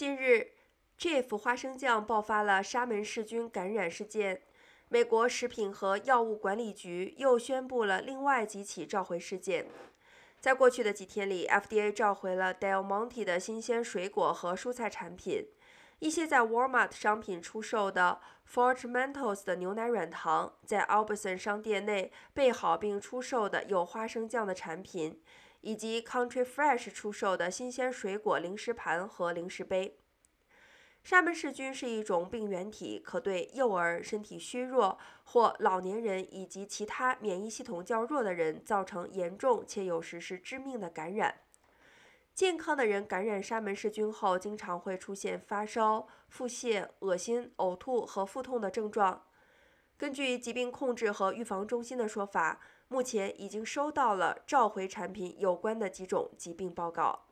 近日，Jif 花生酱爆发了沙门氏菌感染事件。美国食品和药物管理局又宣布了另外几起召回事件。在过去的几天里，FDA 召回了 Del Monte 的新鲜水果和蔬菜产品。一些在 Walmart 商品出售的 Fort Mentos 的牛奶软糖，在 Albertson 商店内备好并出售的有花生酱的产品，以及 Country Fresh 出售的新鲜水果零食盘和零食杯。沙门氏菌是一种病原体，可对幼儿、身体虚弱或老年人以及其他免疫系统较弱的人造成严重且有时是致命的感染。健康的人感染沙门氏菌后，经常会出现发烧、腹泻、恶心、呕吐和腹痛的症状。根据疾病控制和预防中心的说法，目前已经收到了召回产品有关的几种疾病报告。